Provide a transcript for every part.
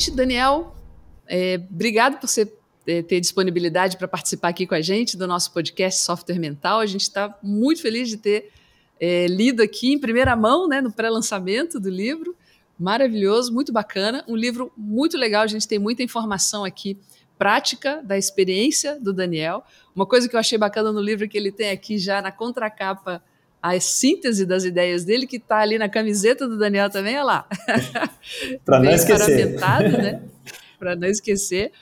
gente. Daniel, é, obrigado por você é, ter disponibilidade para participar aqui com a gente do nosso podcast Software Mental. A gente está muito feliz de ter é, lido aqui em primeira mão, né, no pré-lançamento do livro. Maravilhoso, muito bacana. Um livro muito legal, a gente tem muita informação aqui prática da experiência do Daniel. Uma coisa que eu achei bacana no livro é que ele tem aqui já na contracapa a síntese das ideias dele, que está ali na camiseta do Daniel também, olha lá. Para não esquecer. né? Para não esquecer.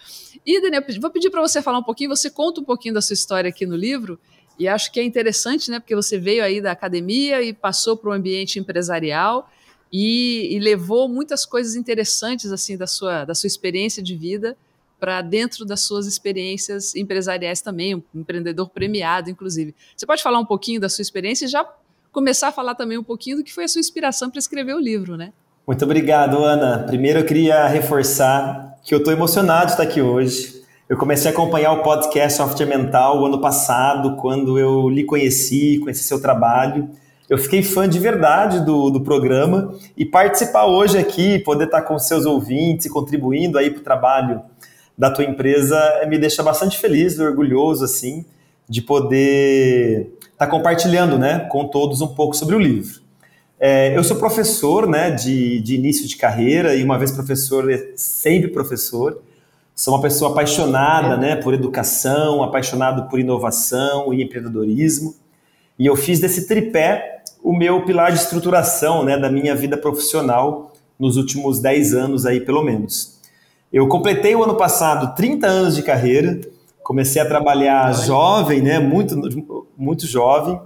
E, Daniel, vou pedir para você falar um pouquinho, você conta um pouquinho da sua história aqui no livro, e acho que é interessante, né? Porque você veio aí da academia e passou para o ambiente empresarial e, e, levou muitas coisas interessantes assim da sua, da sua experiência de vida para dentro das suas experiências empresariais também, um empreendedor premiado, inclusive. Você pode falar um pouquinho da sua experiência e já começar a falar também um pouquinho do que foi a sua inspiração para escrever o livro, né? Muito obrigado, Ana. Primeiro eu queria reforçar que eu estou emocionado de estar aqui hoje. Eu comecei a acompanhar o podcast Software Mental o ano passado, quando eu lhe conheci, conheci seu trabalho. Eu fiquei fã de verdade do, do programa e participar hoje aqui, poder estar com seus ouvintes contribuindo aí para o trabalho da tua empresa me deixa bastante feliz, orgulhoso assim de poder estar tá compartilhando, né, com todos um pouco sobre o livro. É, eu sou professor, né, de, de início de carreira e uma vez professor, é sempre professor. Sou uma pessoa apaixonada, né, por educação, apaixonado por inovação e empreendedorismo. E eu fiz desse tripé o meu pilar de estruturação, né, da minha vida profissional nos últimos 10 anos aí, pelo menos. Eu completei o ano passado 30 anos de carreira, comecei a trabalhar jovem, né, muito, muito jovem,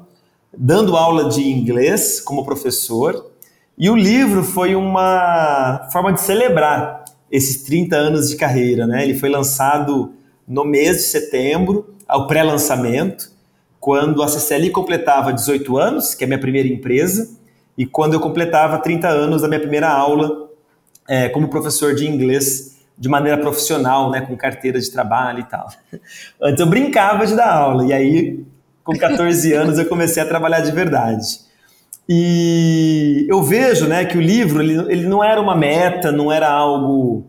dando aula de inglês como professor, e o livro foi uma forma de celebrar esses 30 anos de carreira. Né? Ele foi lançado no mês de setembro, ao pré-lançamento, quando a CCL completava 18 anos, que é a minha primeira empresa, e quando eu completava 30 anos da minha primeira aula é, como professor de inglês de maneira profissional, né, com carteira de trabalho e tal. Antes eu brincava de dar aula, e aí, com 14 anos, eu comecei a trabalhar de verdade. E eu vejo né, que o livro ele, ele não era uma meta, não era algo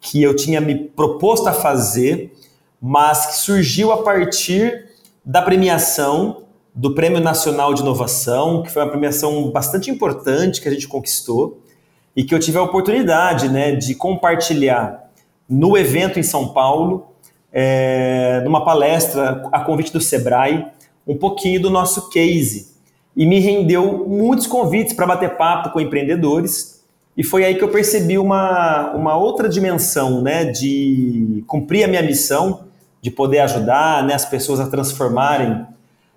que eu tinha me proposto a fazer, mas que surgiu a partir da premiação do Prêmio Nacional de Inovação, que foi uma premiação bastante importante que a gente conquistou e que eu tive a oportunidade né, de compartilhar no evento em São Paulo, é, numa palestra a convite do Sebrae, um pouquinho do nosso case. E me rendeu muitos convites para bater papo com empreendedores. E foi aí que eu percebi uma, uma outra dimensão né, de cumprir a minha missão, de poder ajudar né, as pessoas a transformarem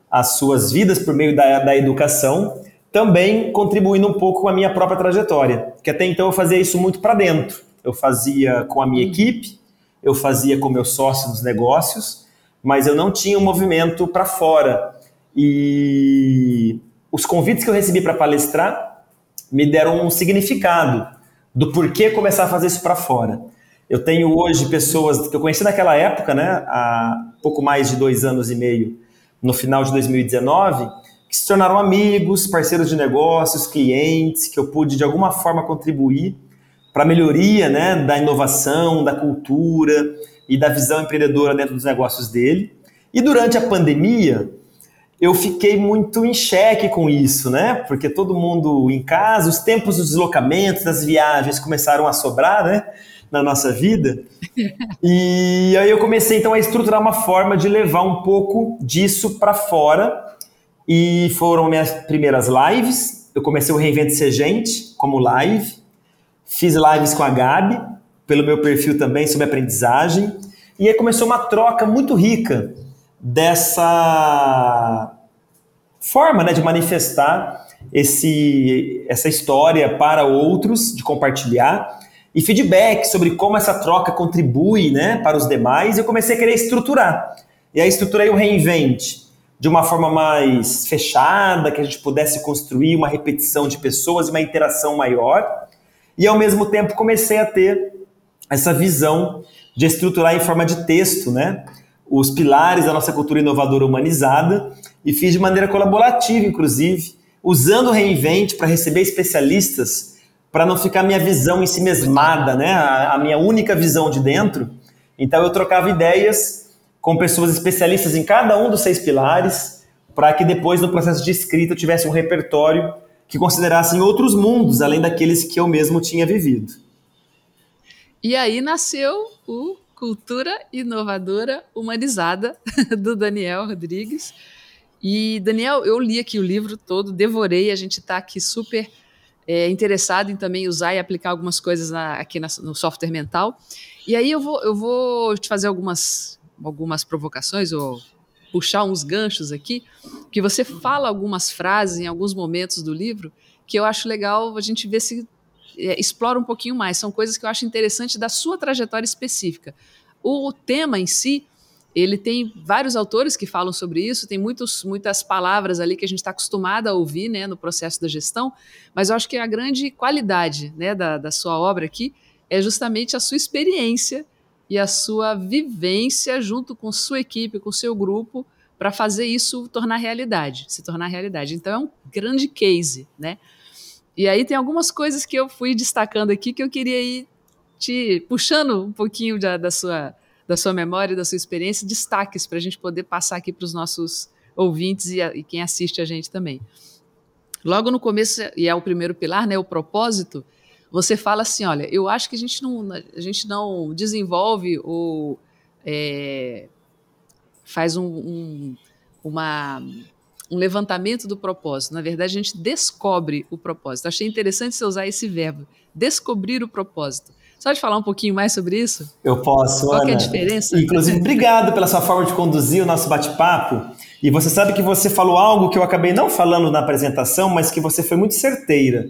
as suas vidas por meio da, da educação também contribuindo um pouco com a minha própria trajetória, que até então eu fazia isso muito para dentro. Eu fazia com a minha uhum. equipe, eu fazia com meus sócios dos negócios, mas eu não tinha um movimento para fora. E os convites que eu recebi para palestrar me deram um significado do porquê começar a fazer isso para fora. Eu tenho hoje pessoas que eu conheci naquela época, né, há pouco mais de dois anos e meio, no final de 2019, que se tornaram amigos, parceiros de negócios, clientes, que eu pude de alguma forma contribuir para a melhoria né, da inovação, da cultura e da visão empreendedora dentro dos negócios dele. E durante a pandemia, eu fiquei muito em xeque com isso, né? Porque todo mundo em casa, os tempos dos deslocamentos, das viagens começaram a sobrar, né? Na nossa vida. E aí eu comecei então a estruturar uma forma de levar um pouco disso para fora e foram minhas primeiras lives. Eu comecei o Reinvente Ser Gente como live. Fiz lives com a Gabi, pelo meu perfil também, sobre aprendizagem. E aí começou uma troca muito rica dessa forma né, de manifestar esse, essa história para outros, de compartilhar, e feedback sobre como essa troca contribui né, para os demais. Eu comecei a querer estruturar. E aí estruturei o Reinvente de uma forma mais fechada, que a gente pudesse construir uma repetição de pessoas e uma interação maior. E ao mesmo tempo comecei a ter essa visão de estruturar em forma de texto, né? Os pilares da nossa cultura inovadora humanizada e fiz de maneira colaborativa, inclusive, usando o Reinvent para receber especialistas para não ficar minha visão em si mesmada, né? A, a minha única visão de dentro. Então eu trocava ideias com pessoas especialistas em cada um dos seis pilares, para que depois no processo de escrita eu tivesse um repertório que considerassem outros mundos além daqueles que eu mesmo tinha vivido. E aí nasceu o Cultura Inovadora Humanizada, do Daniel Rodrigues. E, Daniel, eu li aqui o livro todo, devorei, a gente está aqui super é, interessado em também usar e aplicar algumas coisas na, aqui na, no software mental. E aí eu vou, eu vou te fazer algumas, algumas provocações ou puxar uns ganchos aqui, que você fala algumas frases em alguns momentos do livro que eu acho legal a gente ver se é, explora um pouquinho mais. São coisas que eu acho interessante da sua trajetória específica. O tema em si, ele tem vários autores que falam sobre isso, tem muitos, muitas palavras ali que a gente está acostumado a ouvir né, no processo da gestão, mas eu acho que a grande qualidade né, da, da sua obra aqui é justamente a sua experiência e a sua vivência junto com sua equipe, com seu grupo, para fazer isso tornar realidade, se tornar realidade. Então é um grande case, né? E aí tem algumas coisas que eu fui destacando aqui que eu queria ir te puxando um pouquinho da, da sua, da sua memória, da sua experiência, destaques para a gente poder passar aqui para os nossos ouvintes e, a, e, quem assiste a gente também. Logo no começo, e é o primeiro pilar, né, o propósito, você fala assim, olha, eu acho que a gente não, a gente não desenvolve ou é, faz um, um, uma um levantamento do propósito. Na verdade, a gente descobre o propósito. Achei interessante você usar esse verbo, descobrir o propósito. Você pode falar um pouquinho mais sobre isso? Eu posso. Qual Ana. é a diferença? Inclusive, obrigado pela sua forma de conduzir o nosso bate-papo. E você sabe que você falou algo que eu acabei não falando na apresentação, mas que você foi muito certeira.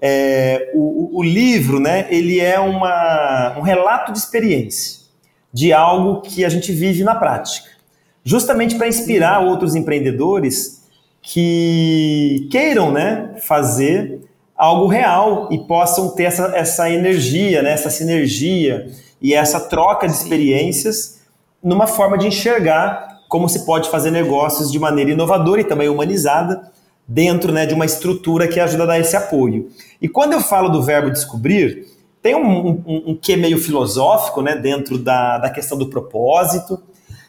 É, o, o, livro, né, ele é uma, um relato de experiência, de algo que a gente vive na prática. Justamente para inspirar outros empreendedores que queiram né, fazer algo real e possam ter essa, essa energia, né, essa sinergia e essa troca de experiências numa forma de enxergar como se pode fazer negócios de maneira inovadora e também humanizada dentro né, de uma estrutura que ajuda a dar esse apoio. E quando eu falo do verbo descobrir, tem um, um, um quê meio filosófico né, dentro da, da questão do propósito,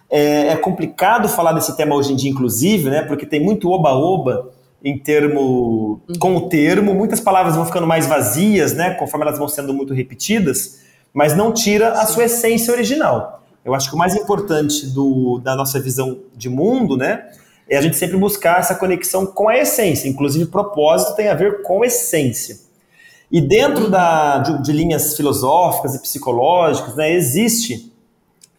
é, é, complicado falar desse tema hoje em dia, inclusive, né? Porque tem muito oba-oba em termo com o termo, muitas palavras vão ficando mais vazias, né? Conforme elas vão sendo muito repetidas, mas não tira a sua essência original. Eu acho que o mais importante do, da nossa visão de mundo, né? É a gente sempre buscar essa conexão com a essência. Inclusive, propósito tem a ver com essência. E dentro da, de, de linhas filosóficas e psicológicas, né, existe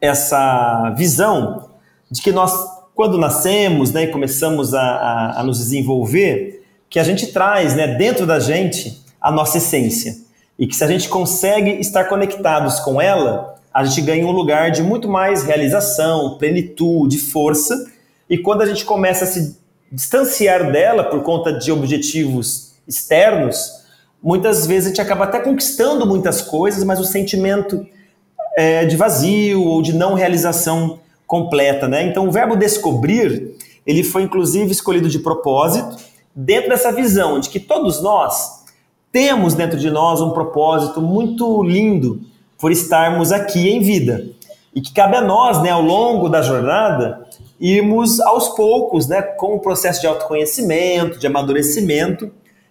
essa visão de que nós, quando nascemos né, e começamos a, a, a nos desenvolver, que a gente traz né, dentro da gente a nossa essência. E que se a gente consegue estar conectados com ela, a gente ganha um lugar de muito mais realização, plenitude, força. E quando a gente começa a se distanciar dela por conta de objetivos externos, muitas vezes a gente acaba até conquistando muitas coisas, mas o sentimento é, de vazio ou de não realização completa, né? Então o verbo descobrir, ele foi inclusive escolhido de propósito, dentro dessa visão de que todos nós temos dentro de nós um propósito muito lindo por estarmos aqui em vida. E que cabe a nós, né, ao longo da jornada, irmos aos poucos, né, com o processo de autoconhecimento, de amadurecimento,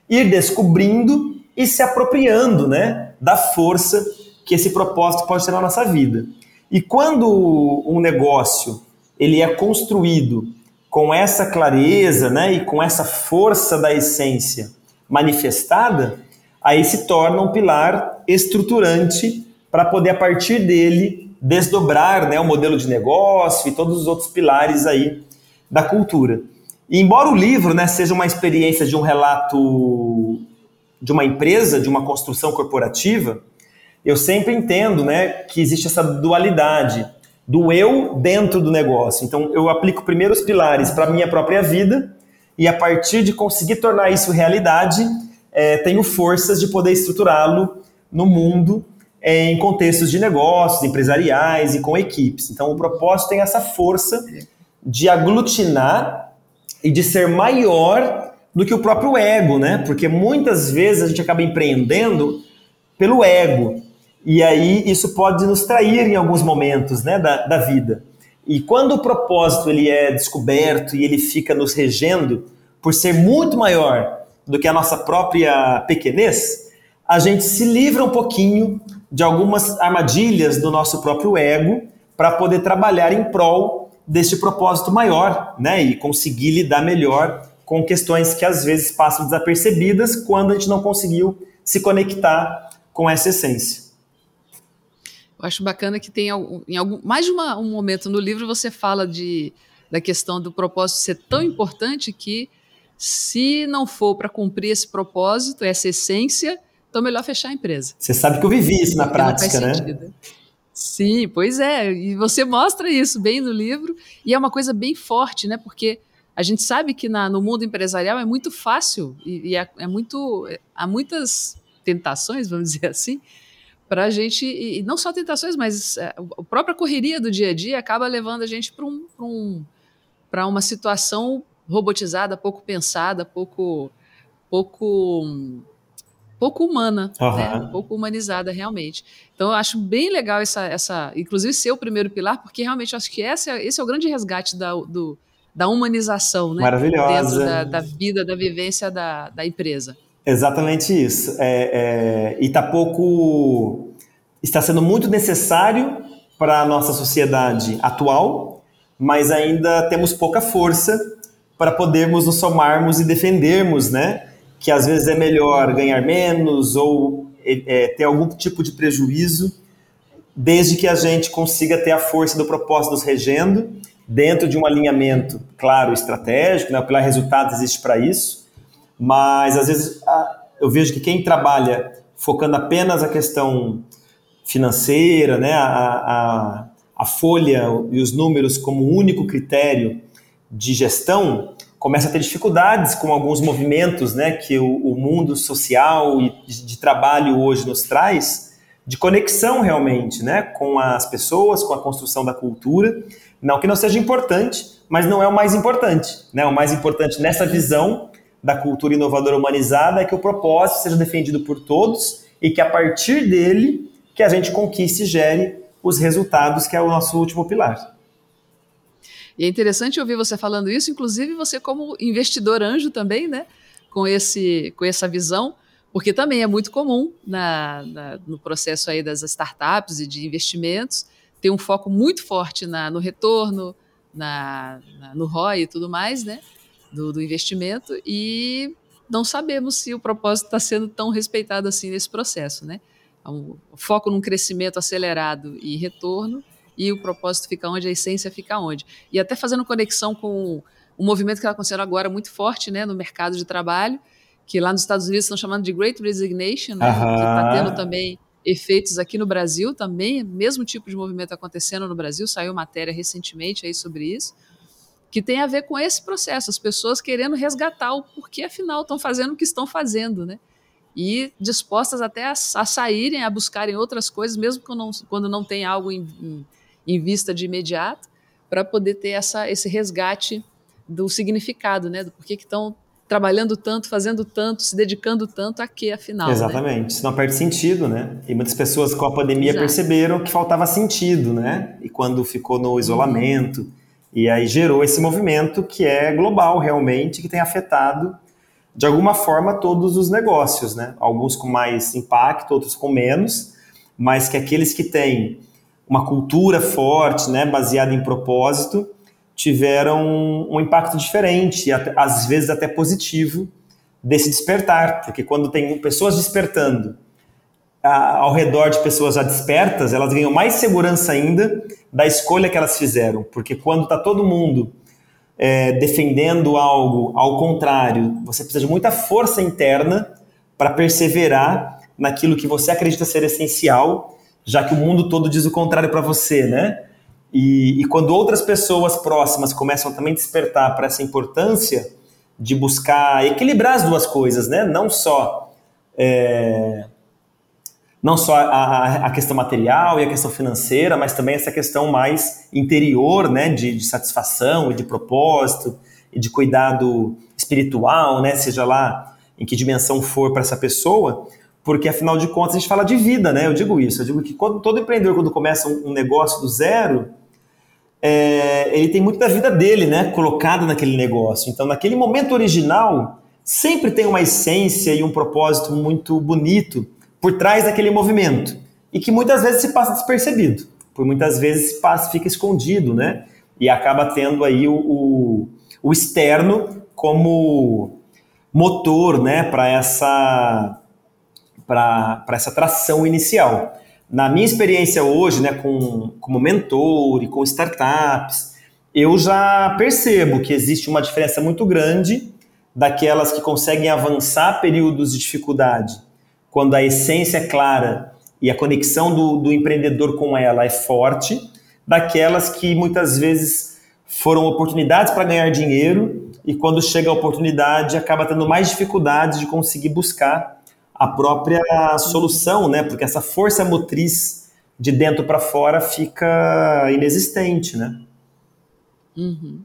ir descobrindo e se apropriando, né, da força que esse propósito pode ter na nossa vida. E quando um negócio ele é construído com essa clareza, né, e com essa força da essência manifestada, aí se torna um pilar estruturante para poder a partir dele desdobrar, né, o modelo de negócio e todos os outros pilares aí da cultura. E embora o livro, né, seja uma experiência de um relato de uma empresa, de uma construção corporativa, eu sempre entendo né, que existe essa dualidade do eu dentro do negócio. Então, eu aplico primeiro os pilares para a minha própria vida e, a partir de conseguir tornar isso realidade, é, tenho forças de poder estruturá-lo no mundo em contextos de negócios, empresariais e com equipes. Então, o propósito tem essa força de aglutinar e de ser maior do que o próprio ego, né? Porque muitas vezes a gente acaba empreendendo pelo ego. E aí isso pode nos trair em alguns momentos né, da, da vida. E quando o propósito ele é descoberto e ele fica nos regendo por ser muito maior do que a nossa própria pequenez, a gente se livra um pouquinho de algumas armadilhas do nosso próprio ego para poder trabalhar em prol deste propósito maior, né? E conseguir lidar melhor com questões que às vezes passam desapercebidas quando a gente não conseguiu se conectar com essa essência. Eu acho bacana que tem em algum, mais de uma, um momento no livro você fala de, da questão do propósito ser tão importante que se não for para cumprir esse propósito, essa essência, então melhor fechar a empresa. Você sabe que eu vivi isso na prática, né? Sim, pois é. E você mostra isso bem no livro. E é uma coisa bem forte, né? Porque a gente sabe que na, no mundo empresarial é muito fácil e, e é, é, muito. Há muitas tentações, vamos dizer assim, para a gente. E não só tentações, mas é, a própria correria do dia a dia acaba levando a gente para um, um, uma situação robotizada, pouco pensada, pouco. pouco pouco humana, uhum. né? pouco humanizada realmente. Então eu acho bem legal essa, essa, inclusive ser o primeiro pilar, porque realmente acho que esse é, esse é o grande resgate da, do, da humanização, né? Maravilhosa. Dentro da, da vida, da vivência da, da empresa. Exatamente isso. É, é, e está pouco, está sendo muito necessário para a nossa sociedade atual, mas ainda temos pouca força para podermos nos somarmos e defendermos, né? Que às vezes é melhor ganhar menos ou é, é ter algum tipo de prejuízo, desde que a gente consiga ter a força do propósito nos regendo dentro de um alinhamento, claro, estratégico, né? pilar resultados existe para isso, mas às vezes eu vejo que quem trabalha focando apenas a questão financeira, né? a, a, a folha e os números como único critério de gestão, começa a ter dificuldades com alguns movimentos né, que o, o mundo social e de, trabalho hoje nos traz, de conexão realmente né, com as pessoas, com a construção da cultura, não que não seja importante, mas não é o mais importante. Né? O mais importante nessa visão da cultura inovadora humanizada é que o propósito seja defendido por todos e que a partir dele que a gente conquiste e gere os resultados, que é o nosso último pilar. E é interessante ouvir você falando isso, inclusive você como investidor anjo também, né? Com, esse, com essa visão, porque também é muito comum na, na no processo aí das startups e de investimentos tem um foco muito forte na, no retorno, na, no ROI e tudo mais, né? Do, do investimento, e não sabemos se o propósito está sendo tão respeitado assim nesse processo, né? Foco num crescimento acelerado e retorno, e o propósito fica onde, a essência fica onde. E até fazendo conexão com o movimento que está acontecendo agora muito forte né, no mercado de trabalho, que lá nos Estados Unidos estão chamando de Great Resignation, né, que está tendo também efeitos aqui no Brasil também, mesmo tipo de movimento acontecendo no Brasil, saiu matéria recentemente aí sobre isso, que tem a ver com esse processo, as pessoas querendo resgatar o porquê afinal estão fazendo o que estão fazendo, né? E dispostas até a, a saírem, a buscarem outras coisas, mesmo quando não, quando não tem algo em, em, em vista de imediato, para poder ter essa, esse resgate do significado, né? Do porquê que estão trabalhando tanto, fazendo tanto, se dedicando tanto a quê, afinal? Né? Exatamente, né? senão perde sentido, né? E muitas pessoas com a pandemia Exato. perceberam que faltava sentido, né? E quando ficou no isolamento, uhum. e aí gerou esse movimento que é global realmente, que tem afetado de alguma forma todos os negócios, né? Alguns com mais impacto, outros com menos, mas que aqueles que têm uma cultura forte, né, baseada em propósito, tiveram um impacto diferente, às vezes até positivo, desse despertar, porque quando tem pessoas despertando ao redor de pessoas já despertas, elas ganham mais segurança ainda da escolha que elas fizeram, porque quando está todo mundo é, defendendo algo ao contrário, você precisa de muita força interna para perseverar naquilo que você acredita ser essencial, já que o mundo todo diz o contrário para você, né? E, e, quando outras pessoas próximas começam também a despertar para essa importância de buscar equilibrar as duas coisas, né? Não só é, não só a, a, questão material e a questão financeira, mas também essa questão mais interior, né? De, de satisfação e de propósito e de cuidado espiritual, né? Seja lá em que dimensão for para essa pessoa, porque afinal de contas a gente fala de vida, né? Eu digo isso, eu digo que quando, todo empreendedor quando começa um, um negócio do zero, é, ele tem muito da vida dele, né? Colocada naquele negócio. Então, naquele momento original, sempre tem uma essência e um propósito muito bonito por trás daquele movimento e que muitas vezes se passa despercebido, por muitas vezes se passa, fica escondido, né? E acaba tendo aí o, o, o externo como motor, né, para essa para essa tração inicial. Na minha experiência hoje, né, com, como mentor e com startups, eu já percebo que existe uma diferença muito grande daquelas que conseguem avançar períodos de dificuldade, quando a essência é clara e a conexão do, do empreendedor com ela é forte, daquelas que muitas vezes foram oportunidades para ganhar dinheiro e quando chega a oportunidade acaba tendo mais dificuldades de conseguir buscar a própria solução, né? Porque essa força motriz de dentro para fora fica inexistente, né? Uhum.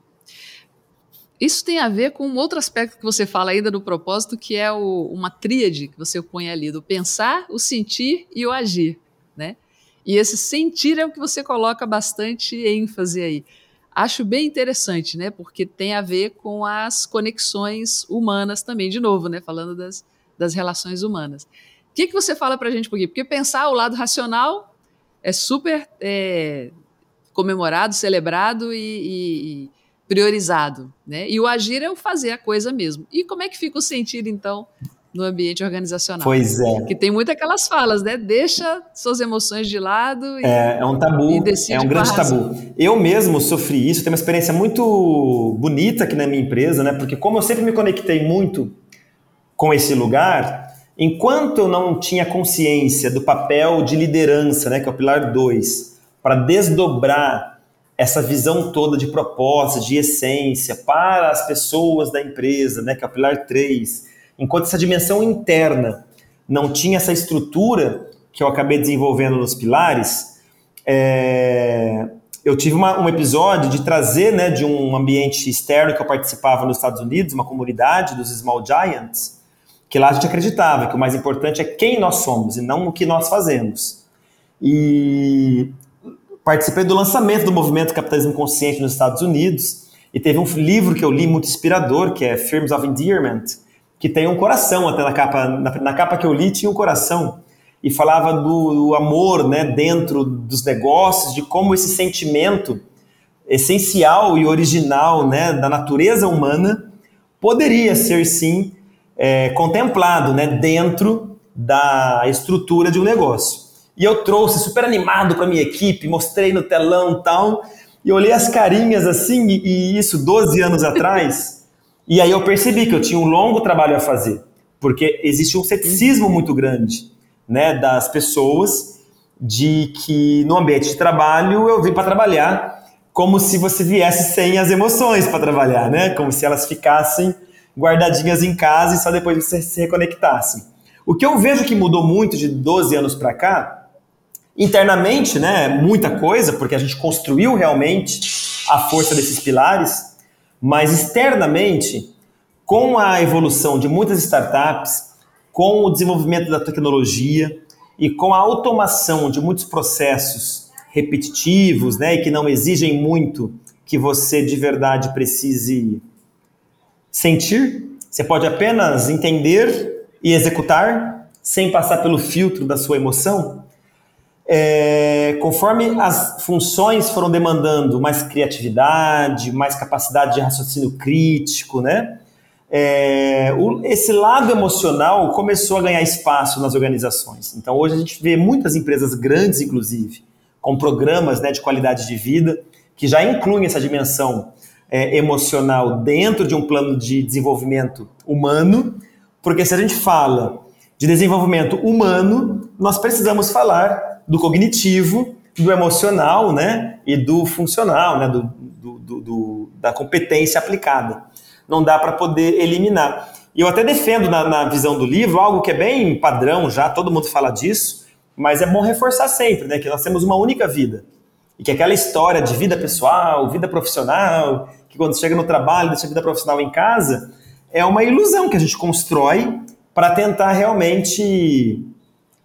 Isso tem a ver com um outro aspecto que você fala ainda do propósito, que é o, uma tríade que você põe ali, do pensar, o sentir e o agir, né? E esse sentir é o que você coloca bastante ênfase aí. Acho bem interessante, né? Porque tem a ver com as conexões humanas também, de novo, né? Falando das, das relações humanas. O que, que você fala para a gente aqui? Porque pensar o lado racional é super é, comemorado, celebrado e, e priorizado, né? E o agir é o fazer a coisa mesmo. E como é que fica o sentido, então, no ambiente organizacional? Pois é. Que tem muito aquelas falas, né? Deixa suas emoções de lado. E, é, é um tabu, é um grande tabu. Eu mesmo sofri isso, tenho uma experiência muito bonita aqui na minha empresa, né? Porque como eu sempre me conectei muito com esse lugar, enquanto eu não tinha consciência do papel de liderança, né? Que é o pilar 2, para desdobrar essa visão toda de proposta, de essência para as pessoas da empresa, né, que é o pilar 3, enquanto essa dimensão interna não tinha essa estrutura que eu acabei desenvolvendo nos pilares, é, eu tive uma, um episódio de trazer né, de um ambiente externo que eu participava nos Estados Unidos, uma comunidade dos Small Giants, que lá a gente acreditava que o mais importante é quem nós somos e não o que nós fazemos. E participei do lançamento do movimento Capitalismo Consciente nos Estados Unidos e teve um livro que eu li muito inspirador, que é Firms of Endearment, que tem um coração até na capa. Na, na capa que eu li tinha um coração e falava do, do, amor né, dentro dos negócios, de como esse sentimento essencial e original né, da natureza humana poderia ser sim é, contemplado né, dentro da estrutura de um negócio. E eu trouxe super animado para minha equipe, mostrei no telão tal, e olhei as carinhas assim, e, e isso 12 anos atrás, e aí eu percebi que eu tinha um longo trabalho a fazer, porque existe um ceticismo muito grande né, das pessoas de que no ambiente de trabalho eu vim para trabalhar como se você viesse sem as emoções para trabalhar, né? Como se elas ficassem guardadinhas em casa e só depois você se reconectasse. O que eu vejo que mudou muito de 12 anos para cá Internamente, né, muita coisa, porque a gente construiu realmente a força desses pilares, mas externamente, com a evolução de muitas startups, com o desenvolvimento da tecnologia e com a automação de muitos processos repetitivos, né, e que não exigem muito que você de verdade precise sentir, você pode apenas entender e executar sem passar pelo filtro da sua emoção é, conforme as funções foram demandando mais criatividade, mais capacidade de raciocínio crítico, né? É, o, esse lado emocional começou a ganhar espaço nas organizações. Então, hoje a gente vê muitas empresas grandes, inclusive, com programas né, de qualidade de vida, que já incluem essa dimensão é, emocional dentro de um plano de desenvolvimento humano, porque se a gente fala de desenvolvimento humano, nós precisamos falar do cognitivo, do emocional, né, e do funcional, né, do, do, do, do da competência aplicada. Não dá para poder eliminar. E eu até defendo na, na, visão do livro algo que é bem padrão já, todo mundo fala disso, mas é bom reforçar sempre, né, que nós temos uma única vida. E que aquela história de vida pessoal, vida profissional, que quando chega no trabalho, deixa a vida profissional em casa, é uma ilusão que a gente constrói para tentar realmente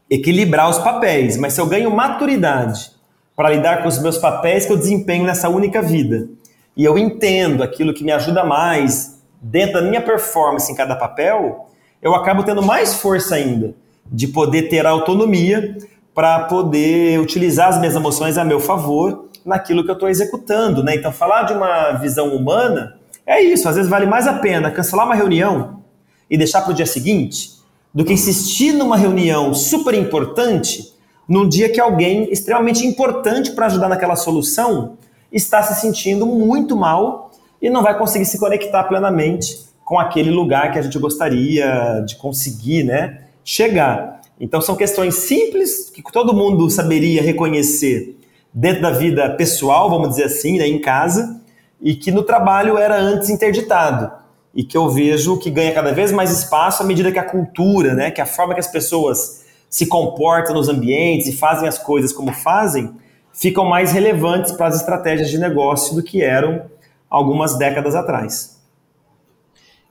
equilibrar os papéis. Mas se eu ganho maturidade para lidar com os meus papéis que eu desempenho nessa única vida, e eu entendo aquilo que me ajuda mais dentro da minha performance em cada papel, eu acabo tendo mais força ainda de poder ter autonomia para poder utilizar as minhas emoções a meu favor naquilo que eu estou executando, né? Então, falar de uma visão humana é isso. Às vezes vale mais a pena cancelar uma reunião e deixar para o dia seguinte do que insistir numa reunião super importante num dia que alguém extremamente importante para ajudar naquela solução está se sentindo muito mal e não vai conseguir se conectar plenamente com aquele lugar que a gente gostaria de conseguir, né, chegar. Então são questões simples que todo mundo saberia reconhecer dentro da vida pessoal, vamos dizer assim, né, em casa, e que no trabalho era antes interditado. E que eu vejo que ganha cada vez mais espaço à medida que a cultura, né, que a forma que as pessoas se comportam nos ambientes e fazem as coisas como fazem, ficam mais relevantes para as estratégias de negócio do que eram algumas décadas atrás.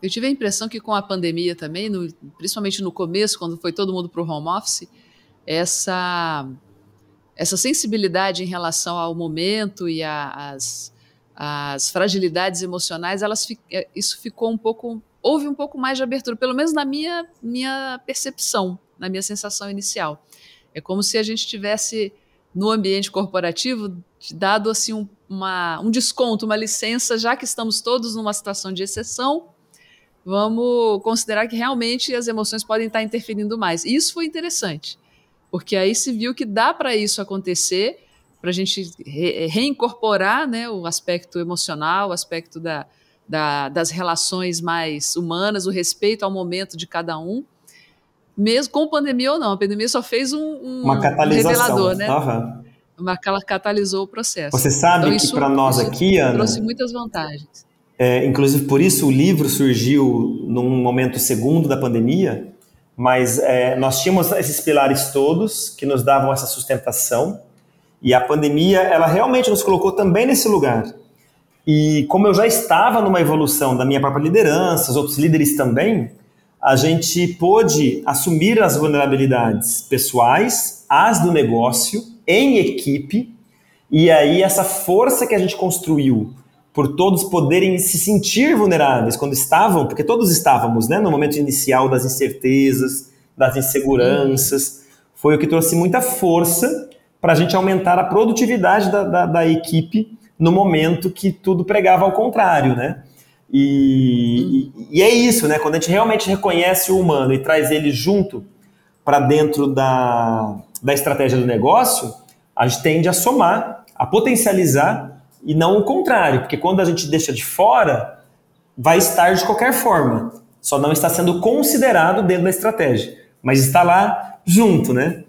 Eu tive a impressão que com a pandemia também, no, principalmente no começo, quando foi todo mundo para o home office, essa, essa sensibilidade em relação ao momento e às as fragilidades emocionais, elas, é, isso ficou um pouco. Houve um pouco mais de abertura, pelo menos na minha, minha percepção, na minha sensação inicial. É como se a gente tivesse no ambiente corporativo dado assim um, uma, um desconto, uma licença, já que estamos todos numa situação de exceção, vamos considerar que realmente as emoções podem estar interferindo mais. E isso foi interessante, porque aí se viu que dá para isso acontecer, para a gente re reincorporar né, o aspecto emocional, o aspecto da, da, das relações mais humanas, o respeito ao momento de cada um mesmo com pandemia ou não. A pandemia só fez um, um uma catalisação, revelador, né? Uhum. Uma, ela catalisou o processo. Você sabe então, que para nós aqui, Ana, trouxe muitas vantagens. É, inclusive por isso o livro surgiu num momento segundo da pandemia, mas é, nós tínhamos esses pilares todos que nos davam essa sustentação e a pandemia ela realmente nos colocou também nesse lugar. E como eu já estava numa evolução da minha própria liderança, os outros líderes também, a gente pôde assumir as vulnerabilidades pessoais, as do negócio, em equipe, e aí essa força que a gente construiu por todos poderem se sentir vulneráveis quando estavam, porque todos estávamos, né, no momento inicial das incertezas, das inseguranças, foi o que trouxe muita força para a gente aumentar a produtividade da, da, da equipe no momento que tudo pregava ao contrário, né? E, hum. e, é isso, né? Quando a gente realmente reconhece o humano e traz ele junto para dentro da, da estratégia do negócio, a gente tende a somar, a potencializar e não o contrário, porque quando a gente deixa de fora, vai estar de qualquer forma, só não está sendo considerado dentro da estratégia, mas está lá junto, né?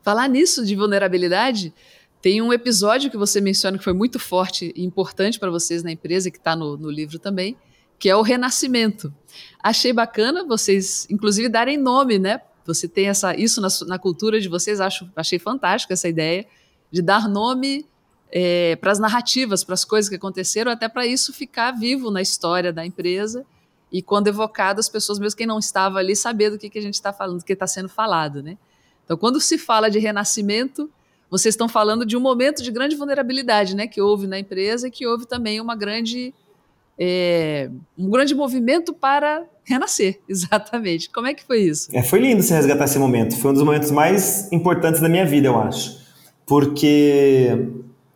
Falar nisso de vulnerabilidade, tem um episódio que você menciona que foi muito forte e importante para vocês na empresa, que está no, no livro também, que é o renascimento. Achei bacana vocês, inclusive, darem nome, né? Você tem essa, isso na, na cultura de vocês, acho, achei fantástico essa ideia de dar nome é, para as narrativas, para as coisas que aconteceram, até para isso ficar vivo na história da empresa. E quando evocado, as pessoas, mesmo quem não estava ali, saber do que, que a gente está falando, do que está sendo falado, né? Então, quando se fala de renascimento, vocês estão falando de um momento de grande vulnerabilidade, né, que houve na empresa e que houve também uma grande é, um grande movimento para renascer, exatamente. Como é que foi isso? É, foi lindo você resgatar esse momento. Foi um dos momentos mais importantes da minha vida, eu acho, porque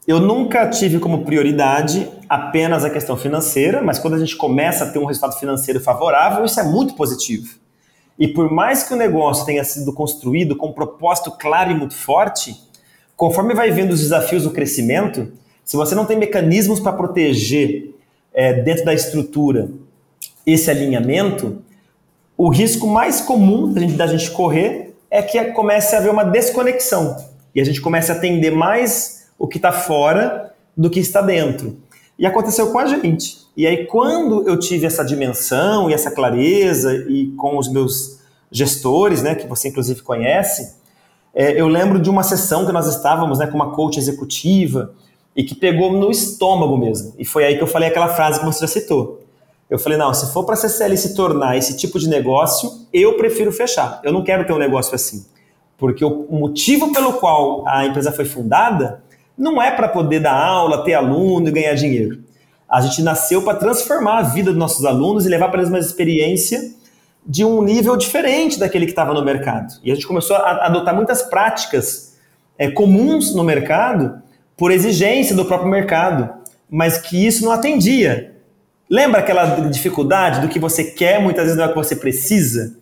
eu nunca tive como prioridade apenas a questão financeira, mas quando a gente começa a ter um resultado financeiro favorável, isso é muito positivo. E por mais que o negócio tenha sido construído com um propósito claro e muito forte, conforme vai vendo os desafios do crescimento, se você não tem mecanismos para proteger é, dentro da estrutura esse alinhamento, o risco mais comum da gente, da gente correr é que comece a haver uma desconexão e a gente comece a atender mais o que está fora do que está dentro. E aconteceu com a gente. E aí, quando eu tive essa dimensão e essa clareza, e com os meus gestores, né, que você inclusive conhece, É, eu lembro de uma sessão que nós estávamos né, com uma coach executiva e que pegou no estômago mesmo. E foi aí que eu falei aquela frase que você já citou. Eu falei, não, se for para a CCL se tornar esse tipo de negócio, eu prefiro fechar. Eu não quero ter um negócio assim. Porque o motivo pelo qual a empresa foi fundada não é para poder dar aula, ter aluno e ganhar dinheiro. A gente nasceu para transformar a vida dos nossos alunos e levar para eles uma experiência de um nível diferente daquele que estava no mercado. E a gente começou a adotar muitas práticas é, comuns no mercado por exigência do próprio mercado, mas que isso não atendia Lembra aquela dificuldade do que você quer, muitas vezes não é o que você precisa?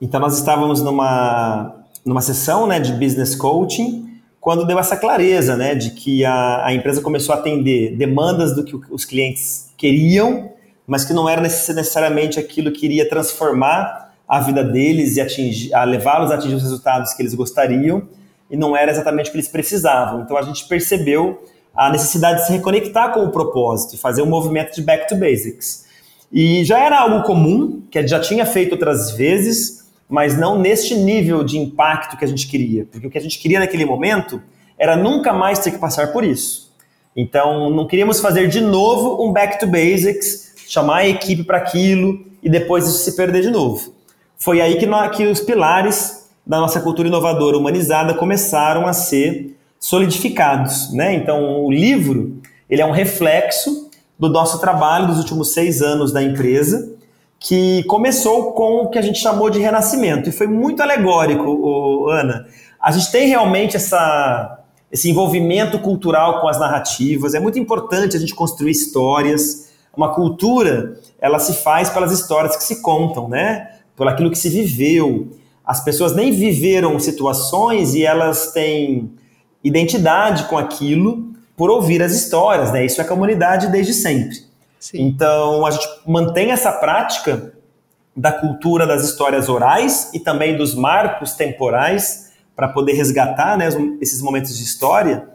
Então nós estávamos numa, numa sessão né, de business coaching quando deu essa clareza né, de que a, a empresa começou a atender demandas do que os clientes queriam, mas que não era necessariamente aquilo que iria transformar a vida deles e atingir, a levá-los a atingir os resultados que eles gostariam, e não era exatamente o que eles precisavam. Então a gente percebeu a necessidade de se reconectar com o propósito fazer um movimento de back to basics. E já era algo comum, que a gente já tinha feito outras vezes, mas não neste nível de impacto que a gente queria. Porque o que a gente queria naquele momento era nunca mais ter que passar por isso. Então, não queríamos fazer de novo um back to basics, chamar a equipe para aquilo e depois isso se perder de novo. Foi aí que, nós, que os pilares da nossa cultura inovadora humanizada começaram a ser solidificados, né? Então, o livro ele é um reflexo do nosso trabalho dos últimos seis anos da empresa, que começou com o que a gente chamou de renascimento e foi muito alegórico, Ana. A gente tem realmente essa esse envolvimento cultural com as narrativas. É muito importante a gente construir histórias. Uma cultura, ela se faz pelas histórias que se contam, né? Por aquilo que se viveu. As pessoas nem viveram situações e elas têm identidade com aquilo por ouvir as histórias, né? Isso é comunidade desde sempre. Sim. Então, a gente mantém essa prática da cultura das histórias orais e também dos marcos temporais para poder resgatar né, esses momentos de história.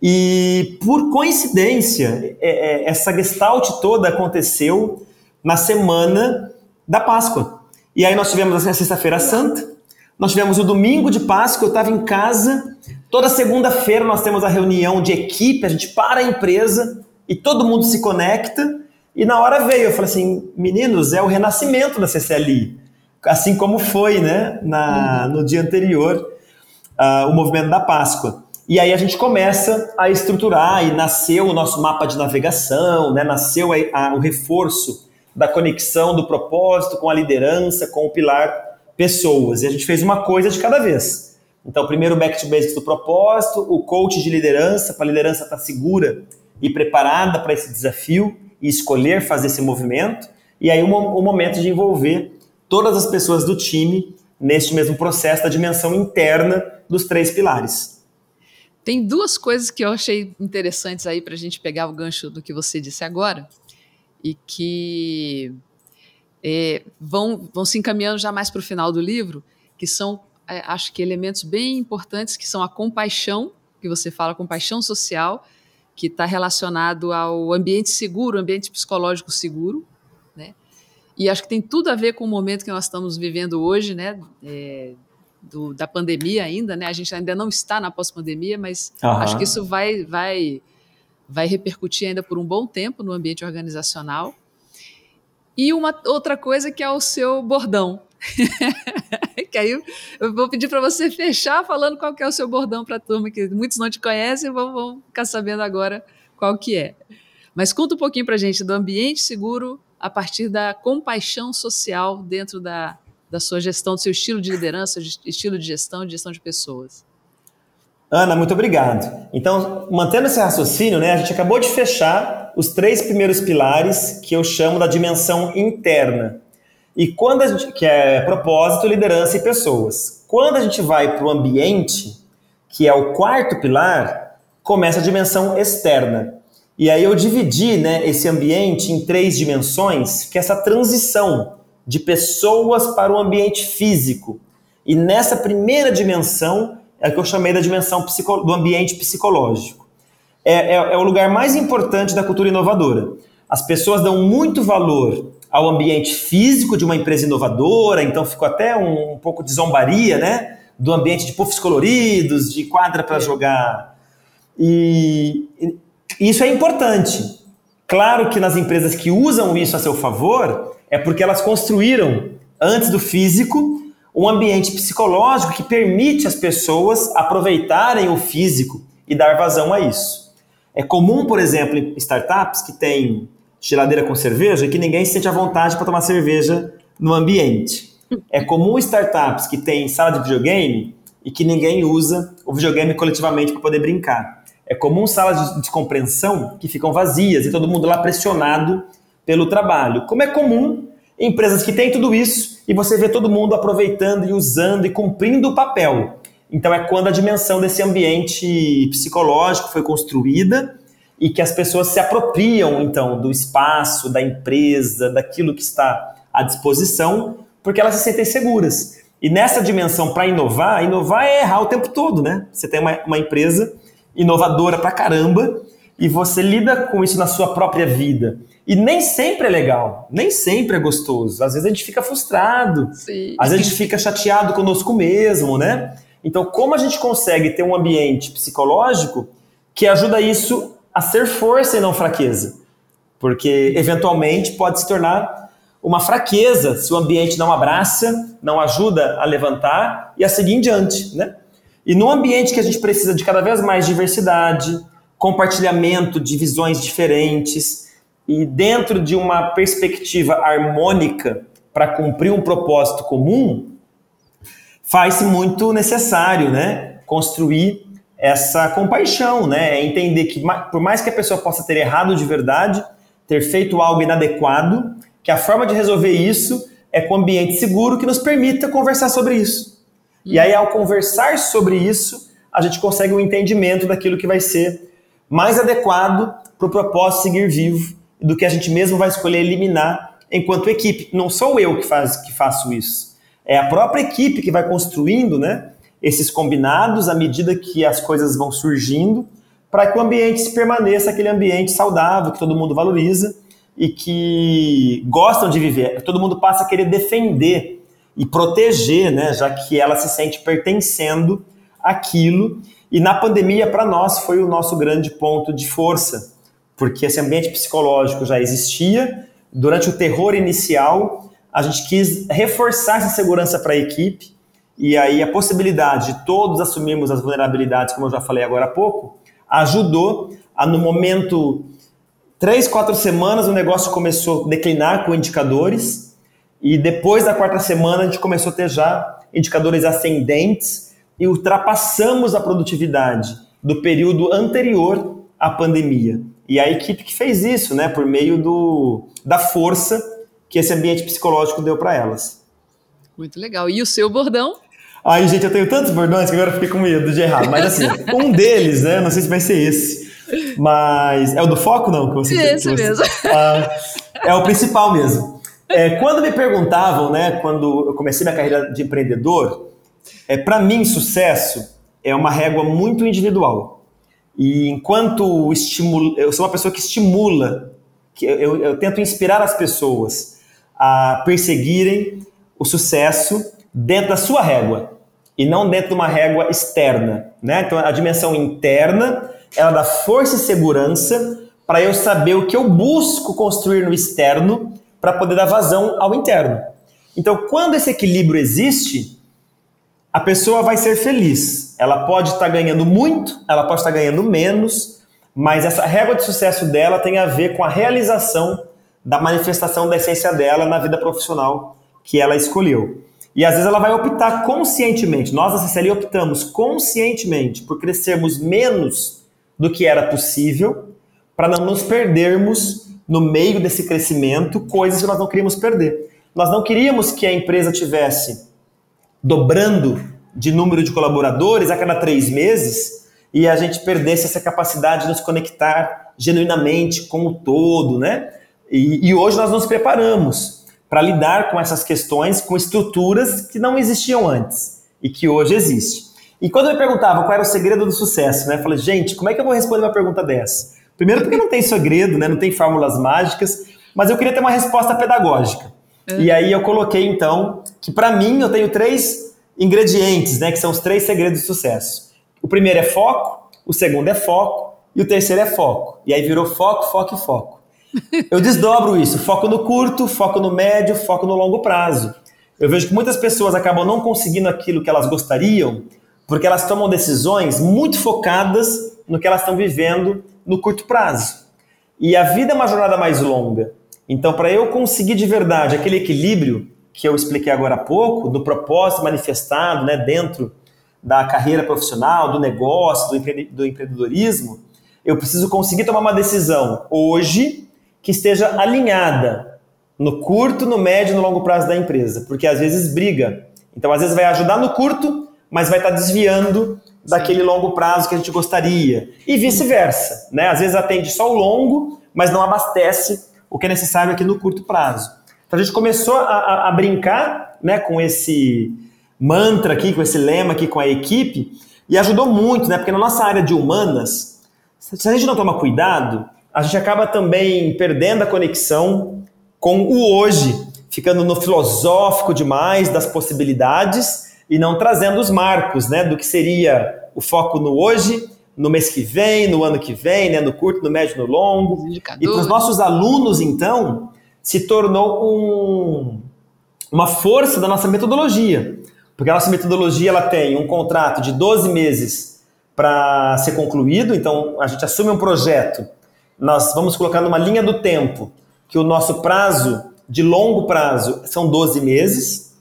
E, por coincidência, é, é, essa gestalt toda aconteceu na semana da Páscoa. E aí nós tivemos a Sexta-feira Santa, nós tivemos o domingo de Páscoa, eu estava em casa Toda segunda-feira nós temos a reunião de equipe, a gente para a empresa e todo mundo se conecta. E na hora veio, eu falei assim, meninos, é o renascimento da CCLI. Assim como foi né, na, uhum. no dia anterior, uh, o movimento da Páscoa. E aí a gente começa a estruturar e nasceu o nosso mapa de navegação, né, nasceu a, a, o reforço da conexão do propósito com a liderança, com o pilar pessoas. E a gente fez uma coisa de cada vez. Então, primeiro o back to basics do propósito, o coach de liderança, para a liderança estar tá segura e preparada para esse desafio e escolher fazer esse movimento. E aí o, o momento de envolver todas as pessoas do time neste mesmo processo da dimensão interna dos três pilares. Tem duas coisas que eu achei interessantes aí para a gente pegar o gancho do que você disse agora e que é, vão, vão se encaminhando já mais para o final do livro, que são é, acho que elementos bem importantes que são a compaixão, que você fala, compaixão social, que está relacionado ao ambiente seguro, ambiente psicológico seguro, né? E acho que tem tudo a ver com o momento que nós estamos vivendo hoje, né? É, do, da pandemia ainda, né? A gente ainda não está na pós-pandemia, mas uhum. acho que isso vai, vai, vai repercutir ainda por um bom tempo no ambiente organizacional. E uma outra coisa que é o seu bordão, que aí eu vou pedir para você fechar falando qual que é o seu bordão para a turma, que muitos não te conhecem, vão, vão ficar sabendo agora qual que é. Mas conta um pouquinho para a gente do ambiente seguro a partir da compaixão social dentro da, da sua gestão, do seu estilo de liderança, estilo de gestão, de gestão de pessoas. Ana, muito obrigado. Então, mantendo esse raciocínio, né, a gente acabou de fechar os três primeiros pilares que eu chamo da dimensão interna. E quando a gente, que é propósito, liderança e pessoas. Quando a gente vai para o ambiente, que é o quarto pilar, começa a dimensão externa. E aí eu dividi né, esse ambiente em três dimensões, que é essa transição de pessoas para o ambiente físico. E nessa primeira dimensão é que eu chamei da dimensão do ambiente psicológico. É, é, é o lugar mais importante da cultura inovadora. As pessoas dão muito valor ao ambiente físico de uma empresa inovadora, então ficou até um, um pouco de zombaria, né? Do ambiente de puffs coloridos, de quadra para é. jogar. E, e isso é importante. Claro que nas empresas que usam isso a seu favor, é porque elas construíram, antes do físico, um ambiente psicológico que permite as pessoas aproveitarem o físico e dar vazão a isso. É comum, por exemplo, em startups que têm geladeira com cerveja que ninguém se sente à vontade para tomar cerveja no ambiente. É comum startups que têm sala de videogame e que ninguém usa o videogame coletivamente para poder brincar. É comum salas de descompreensão que ficam vazias e todo mundo lá pressionado pelo trabalho. Como é comum empresas que têm tudo isso e você vê todo mundo aproveitando e usando e cumprindo o papel. Então é quando a dimensão desse ambiente psicológico foi construída e que as pessoas se apropriam então do espaço, da empresa, daquilo que está à disposição, porque elas se sentem seguras. E nessa dimensão para inovar, inovar é errar o tempo todo, né? Você tem uma, uma empresa inovadora pra caramba e você lida com isso na sua própria vida. E nem sempre é legal, nem sempre é gostoso. Às vezes a gente fica frustrado, Sim. às vezes a gente fica chateado conosco mesmo, né? Então, como a gente consegue ter um ambiente psicológico que ajuda isso a ser força e não fraqueza? Porque, eventualmente, pode se tornar uma fraqueza se o ambiente não abraça, não ajuda a levantar e a seguir em diante, né? E num ambiente que a gente precisa de cada vez mais diversidade, compartilhamento de visões diferentes e dentro de uma perspectiva harmônica para cumprir um propósito comum, faz-se muito necessário, né, construir essa compaixão, né, é entender que por mais que a pessoa possa ter errado de verdade, ter feito algo inadequado, que a forma de resolver isso é com um ambiente seguro que nos permita conversar sobre isso. E aí, ao conversar sobre isso, a gente consegue um entendimento daquilo que vai ser mais adequado para o propósito seguir vivo do que a gente mesmo vai escolher eliminar enquanto equipe. Não sou eu que, faz, que faço isso. É a própria equipe que vai construindo né, esses combinados à medida que as coisas vão surgindo para que o ambiente permaneça aquele ambiente saudável, que todo mundo valoriza e que gostam de viver. Todo mundo passa a querer defender e proteger, né, já que ela se sente pertencendo àquilo. E na pandemia, para nós, foi o nosso grande ponto de força, porque esse ambiente psicológico já existia. Durante o terror inicial, a gente quis reforçar essa segurança para a equipe, e aí a possibilidade de todos assumirmos as vulnerabilidades, como eu já falei agora há pouco, ajudou a, no momento, três, quatro semanas, o negócio começou a declinar com indicadores, e depois da quarta semana, a gente começou a ter já indicadores ascendentes e ultrapassamos a produtividade do período anterior à pandemia. E a equipe que fez isso, né, por meio do, da força que esse ambiente psicológico deu para elas. Muito legal. E o seu bordão? Ai, gente, eu tenho tantos bordões que agora eu fiquei com medo de errar. Mas assim, um deles, né? Não sei se vai ser esse. Mas é o do foco, não? Que você, esse que você, mesmo. Ah, é o principal mesmo. É, quando me perguntavam, né, quando eu comecei minha carreira de empreendedor, é, para mim, sucesso é uma régua muito individual. E enquanto estimulo, eu sou uma pessoa que estimula, que eu, eu tento inspirar as pessoas a perseguirem o sucesso dentro da sua régua e não dentro de uma régua externa, né? Então a dimensão interna ela dá força e segurança para eu saber o que eu busco construir no externo para poder dar vazão ao interno. Então, quando esse equilíbrio existe, a pessoa vai ser feliz. Ela pode estar tá ganhando muito, ela pode estar tá ganhando menos, mas essa régua de sucesso dela tem a ver com a realização da manifestação da essência dela na vida profissional que ela escolheu. E às vezes ela vai optar conscientemente. Nós, da CCL, optamos conscientemente por crescermos menos do que era possível para não nos perdermos no meio desse crescimento coisas que nós não queríamos perder. Nós não queríamos que a empresa tivesse dobrando de número de colaboradores a cada três meses e a gente perdesse essa capacidade de nos conectar genuinamente com o todo, né? E, e hoje nós nos preparamos para lidar com essas questões com estruturas que não existiam antes e que hoje existem. E quando me perguntavam qual era o segredo do sucesso, né? Eu falei, gente, como é que eu vou responder uma pergunta dessa? Primeiro porque não tem segredo, né? não tem fórmulas mágicas, mas eu queria ter uma resposta pedagógica. É. E aí eu coloquei então que para mim eu tenho três ingredientes, né, que são os três segredos do sucesso. O primeiro é foco, o segundo é foco e o terceiro é foco. E aí virou foco, foco e foco. Eu desdobro isso, foco no curto, foco no médio, foco no longo prazo. Eu vejo que muitas pessoas acabam não conseguindo aquilo que elas gostariam porque elas tomam decisões muito focadas no que elas estão vivendo no curto prazo. E a vida é uma jornada mais longa. Então, para eu conseguir de verdade aquele equilíbrio que eu expliquei agora há pouco, do propósito manifestado né, dentro da carreira profissional, do negócio, do, empre do empreendedorismo, eu preciso conseguir tomar uma decisão hoje que esteja alinhada no curto, no médio e no longo prazo da empresa, porque às vezes briga. Então, às vezes vai ajudar no curto, mas vai estar desviando daquele longo prazo que a gente gostaria. E vice-versa, né? Às vezes atende só o longo, mas não abastece o que é necessário aqui no curto prazo. Então a gente começou a, a, a brincar né, com esse mantra aqui, com esse lema aqui com a equipe, e ajudou muito, né? Porque na nossa área de humanas, se a gente não toma cuidado, a gente acaba também perdendo a conexão com o hoje, ficando no filosófico demais das possibilidades e não trazendo os marcos, né, do que seria o foco no hoje, no mês que vem, no ano que vem, né, no curto, no médio, no longo. E para os nossos alunos, então, se tornou um, uma força da nossa metodologia. Porque a nossa metodologia ela tem um contrato de 12 meses para ser concluído, então a gente assume um projeto, nós vamos colocar numa linha do tempo que o nosso prazo de longo prazo são 12 meses,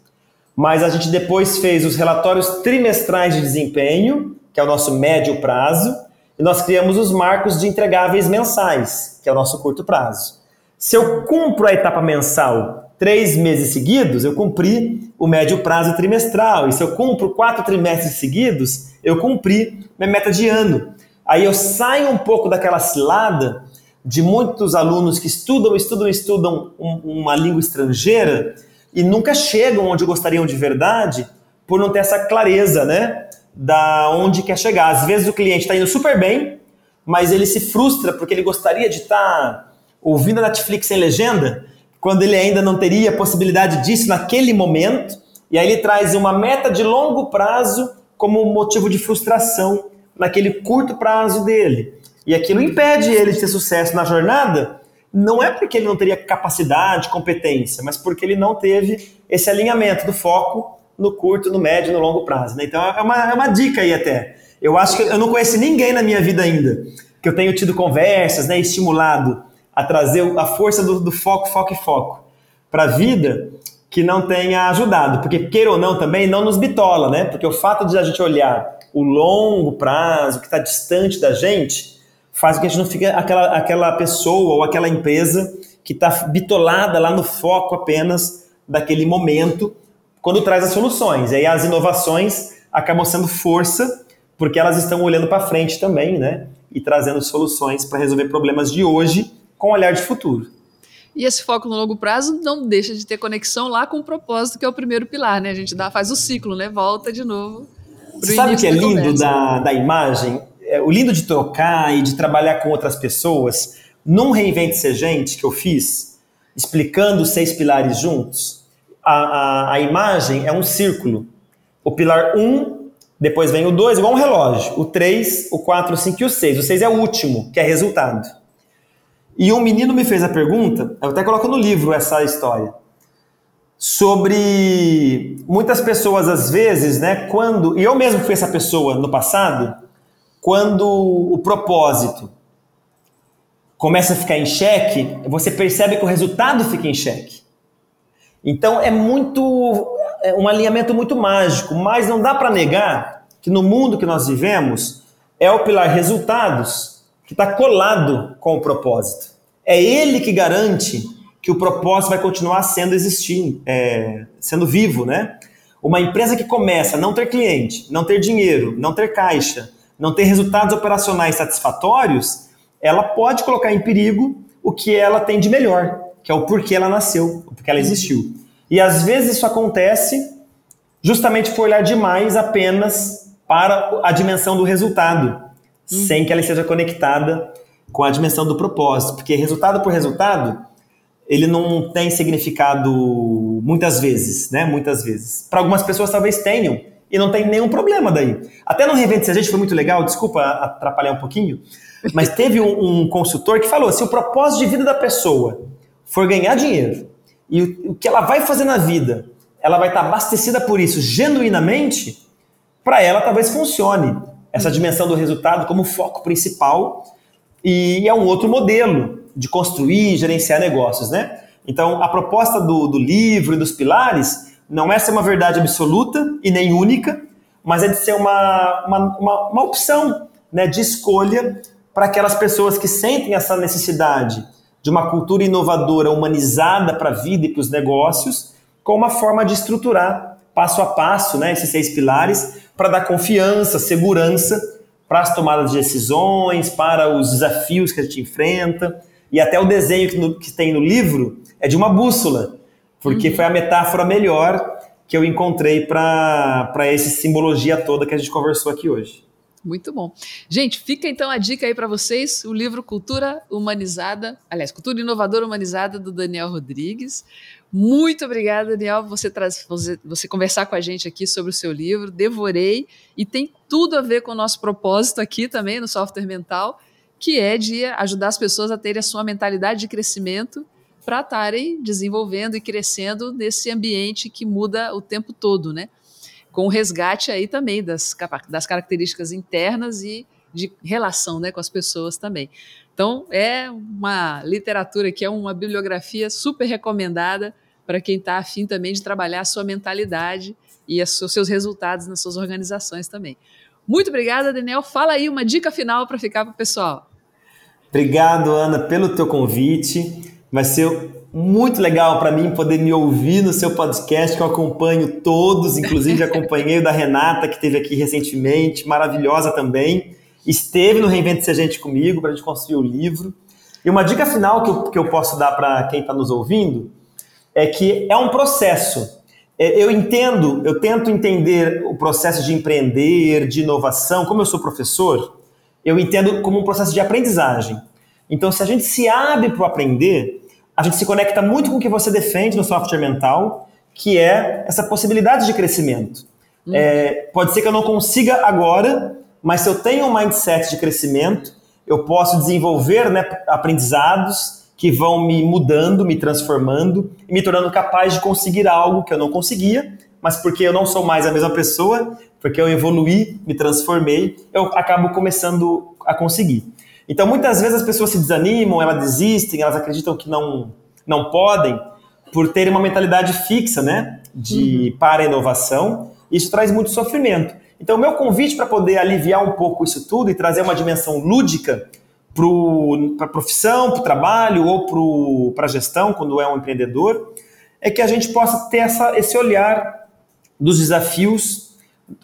mas a gente depois fez os relatórios trimestrais de desempenho, que é o nosso médio prazo, e nós criamos os marcos de entregáveis mensais, que é o nosso curto prazo. Se eu cumpro a etapa mensal três meses seguidos, eu cumpri o médio prazo trimestral. E se eu cumpro quatro trimestres seguidos, eu cumpri minha meta de ano. Aí eu saio um pouco daquela cilada de muitos alunos que estudam, estudam, estudam uma língua estrangeira e nunca chegam onde gostariam de verdade por não ter essa clareza, né? Da onde quer chegar. Às vezes o cliente está indo super bem, mas ele se frustra porque ele gostaria de estar tá ouvindo a Netflix sem legenda, quando ele ainda não teria possibilidade disso naquele momento, e aí ele traz uma meta de longo prazo como motivo de frustração naquele curto prazo dele. E aquilo impede ele de ter sucesso na jornada não é porque ele não teria capacidade, competência, mas porque ele não teve esse alinhamento do foco no curto, no médio e no longo prazo. Né? Então é uma, é uma dica aí até. Eu acho que eu não conheci ninguém na minha vida ainda que eu tenho tido conversas, né, estimulado a trazer a força do, do foco, foco e foco para a vida que não tenha ajudado. Porque, queira ou não, também não nos bitola, né? Porque o fato de a gente olhar o longo prazo, que está distante da gente, faz com que a gente não fique aquela, aquela pessoa ou aquela empresa que está bitolada lá no foco apenas daquele momento, quando traz as soluções. E aí as inovações acabam sendo força, porque elas estão olhando para frente também, né? E trazendo soluções para resolver problemas de hoje com um olhar de futuro. E esse foco no longo prazo não deixa de ter conexão lá com o propósito, que é o primeiro pilar, né? A gente dá, faz o ciclo, né? Volta de novo. Sabe o que é lindo da, da imagem? É, o lindo de trocar e de trabalhar com outras pessoas, num Reinvente Ser Gente que eu fiz, explicando os seis pilares juntos, a, a, a imagem é um círculo. O pilar 1, um, depois vem o 2, igual um relógio. O 3, o 4, o 5 e o 6. O 6 é o último, que é resultado. E um menino me fez a pergunta, eu até coloco no livro essa história, sobre muitas pessoas às vezes, né, quando, e eu mesmo fui essa pessoa no passado, quando o propósito começa a ficar em xeque, você percebe que o resultado fica em xeque. Então é muito é um alinhamento muito mágico, mas não dá para negar que no mundo que nós vivemos é o pilar resultados que está colado com o propósito. É ele que garante que o propósito vai continuar sendo existindo, é, sendo vivo, né? Uma empresa que começa a não ter cliente, não ter dinheiro, não ter caixa, não ter resultados operacionais satisfatórios, ela pode colocar em perigo o que ela tem de melhor, que é o porquê ela nasceu, o porquê ela existiu. E às vezes isso acontece justamente por olhar demais apenas para a dimensão do resultado, hum. sem que ela esteja conectada com a dimensão do propósito, porque resultado por resultado, ele não tem significado muitas vezes, né? Muitas vezes. Para algumas pessoas talvez tenham, e não tem nenhum problema daí. Até no Revente Se a gente foi muito legal, desculpa atrapalhar um pouquinho, mas teve um, um consultor que falou: se o propósito de vida da pessoa for ganhar dinheiro e o, o que ela vai fazer na vida, ela vai estar abastecida por isso genuinamente, para ela talvez funcione essa dimensão do resultado como foco principal e é um outro modelo de construir e gerenciar negócios, né? Então, a proposta do, do livro e dos pilares não é ser uma verdade absoluta e nem única, mas é de ser uma, uma, uma, uma opção né, de escolha para aquelas pessoas que sentem essa necessidade de uma cultura inovadora, humanizada para a vida e para os negócios, com uma forma de estruturar passo a passo né, esses seis pilares para dar confiança, segurança para as tomadas de decisões, para os desafios que a gente enfrenta. E até o desenho que, no, que tem no livro é de uma bússola, porque uhum. foi a metáfora melhor que eu encontrei para essa simbologia toda que a gente conversou aqui hoje. Muito bom. Gente, fica então a dica aí para vocês, o livro Cultura Humanizada, aliás, Cultura Inovadora Humanizada do Daniel Rodrigues. Muito obrigada, Daniel, você, traz, você, você conversar com a gente aqui sobre o seu livro. Devorei e tem tudo a ver com o nosso propósito aqui também no Software Mental, que é de ajudar as pessoas a terem a sua mentalidade de crescimento para estarem desenvolvendo e crescendo nesse ambiente que muda o tempo todo, né? com o resgate aí também das, das características internas e de relação né, com as pessoas também. Então, é uma literatura que é uma bibliografia super recomendada para quem está afim também de trabalhar a sua mentalidade e os seus resultados nas suas organizações também. Muito obrigada, Daniel. Fala aí uma dica final para ficar para o pessoal. Obrigado, Ana, pelo teu convite. Vai ser muito legal para mim poder me ouvir no seu podcast, que eu acompanho todos, inclusive acompanhei o da Renata, que esteve aqui recentemente, maravilhosa também. Esteve no Reinvente Ser Gente comigo para a gente construir o livro. E uma dica final que eu, que eu posso dar para quem está nos ouvindo é que é um processo. É, eu entendo, eu tento entender o processo de empreender, de inovação, como eu sou professor, eu entendo como um processo de aprendizagem. Então, se a gente se abre para aprender, a gente se conecta muito com o que você defende no software mental, que é essa possibilidade de crescimento. Uhum. É, pode ser que eu não consiga agora, mas se eu tenho um mindset de crescimento, eu posso desenvolver né, aprendizados que vão me mudando, me transformando e me tornando capaz de conseguir algo que eu não conseguia, mas porque eu não sou mais a mesma pessoa, porque eu evoluí, me transformei, eu acabo começando a conseguir. Então, muitas vezes as pessoas se desanimam, elas desistem, elas acreditam que não, não podem, por terem uma mentalidade fixa, né, de uhum. para a inovação. Isso traz muito sofrimento. Então, o meu convite para poder aliviar um pouco isso tudo e trazer uma dimensão lúdica para a profissão, para o trabalho ou para a gestão, quando é um empreendedor, é que a gente possa ter essa, esse olhar dos desafios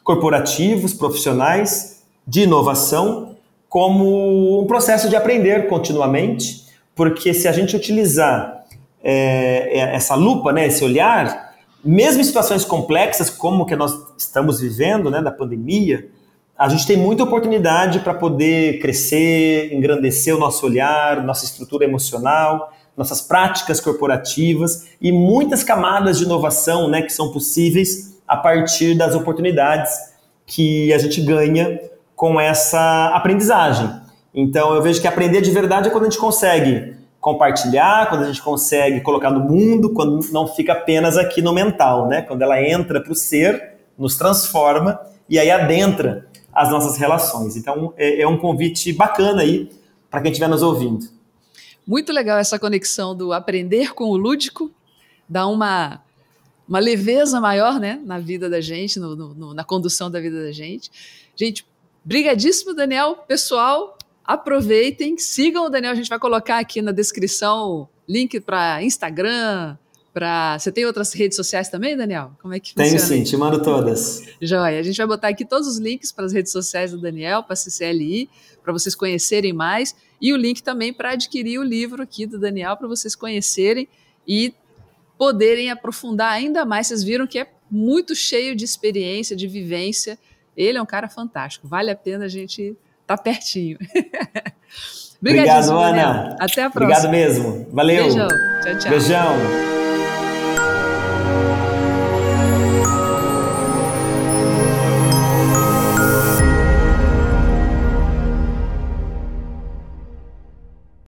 corporativos, profissionais, de inovação como um processo de aprender continuamente, porque se a gente utilizar é, é, essa lupa, né, esse olhar, mesmo em situações complexas como que nós estamos vivendo, né, da pandemia, a gente tem muita oportunidade para poder crescer, engrandecer o nosso olhar, nossa estrutura emocional, nossas práticas corporativas e muitas camadas de inovação né, que são possíveis a partir das oportunidades que a gente ganha com essa aprendizagem. Então eu vejo que aprender de verdade é quando a gente consegue compartilhar, quando a gente consegue colocar no mundo, quando não fica apenas aqui no mental, né? Quando ela entra para o ser, nos transforma e aí adentra as nossas relações. Então é, é um convite bacana aí para quem estiver nos ouvindo. Muito legal essa conexão do aprender com o lúdico, dá uma uma leveza maior, né, na vida da gente, no, no, na condução da vida da gente. Gente, Brigadíssimo, Daniel. Pessoal, aproveitem, sigam o Daniel. A gente vai colocar aqui na descrição link para Instagram, para. Você tem outras redes sociais também, Daniel? Como é que funciona? Tenho sim, te mando todas. Joia. A gente vai botar aqui todos os links para as redes sociais do Daniel, para a CCLI, para vocês conhecerem mais. E o link também para adquirir o livro aqui do Daniel, para vocês conhecerem e poderem aprofundar ainda mais. Vocês viram que é muito cheio de experiência, de vivência ele é um cara fantástico. Vale a pena a gente estar tá pertinho. Obrigado, Ana. Até a próxima. Obrigado mesmo. Valeu. Beijão. Tchau, tchau. Beijão.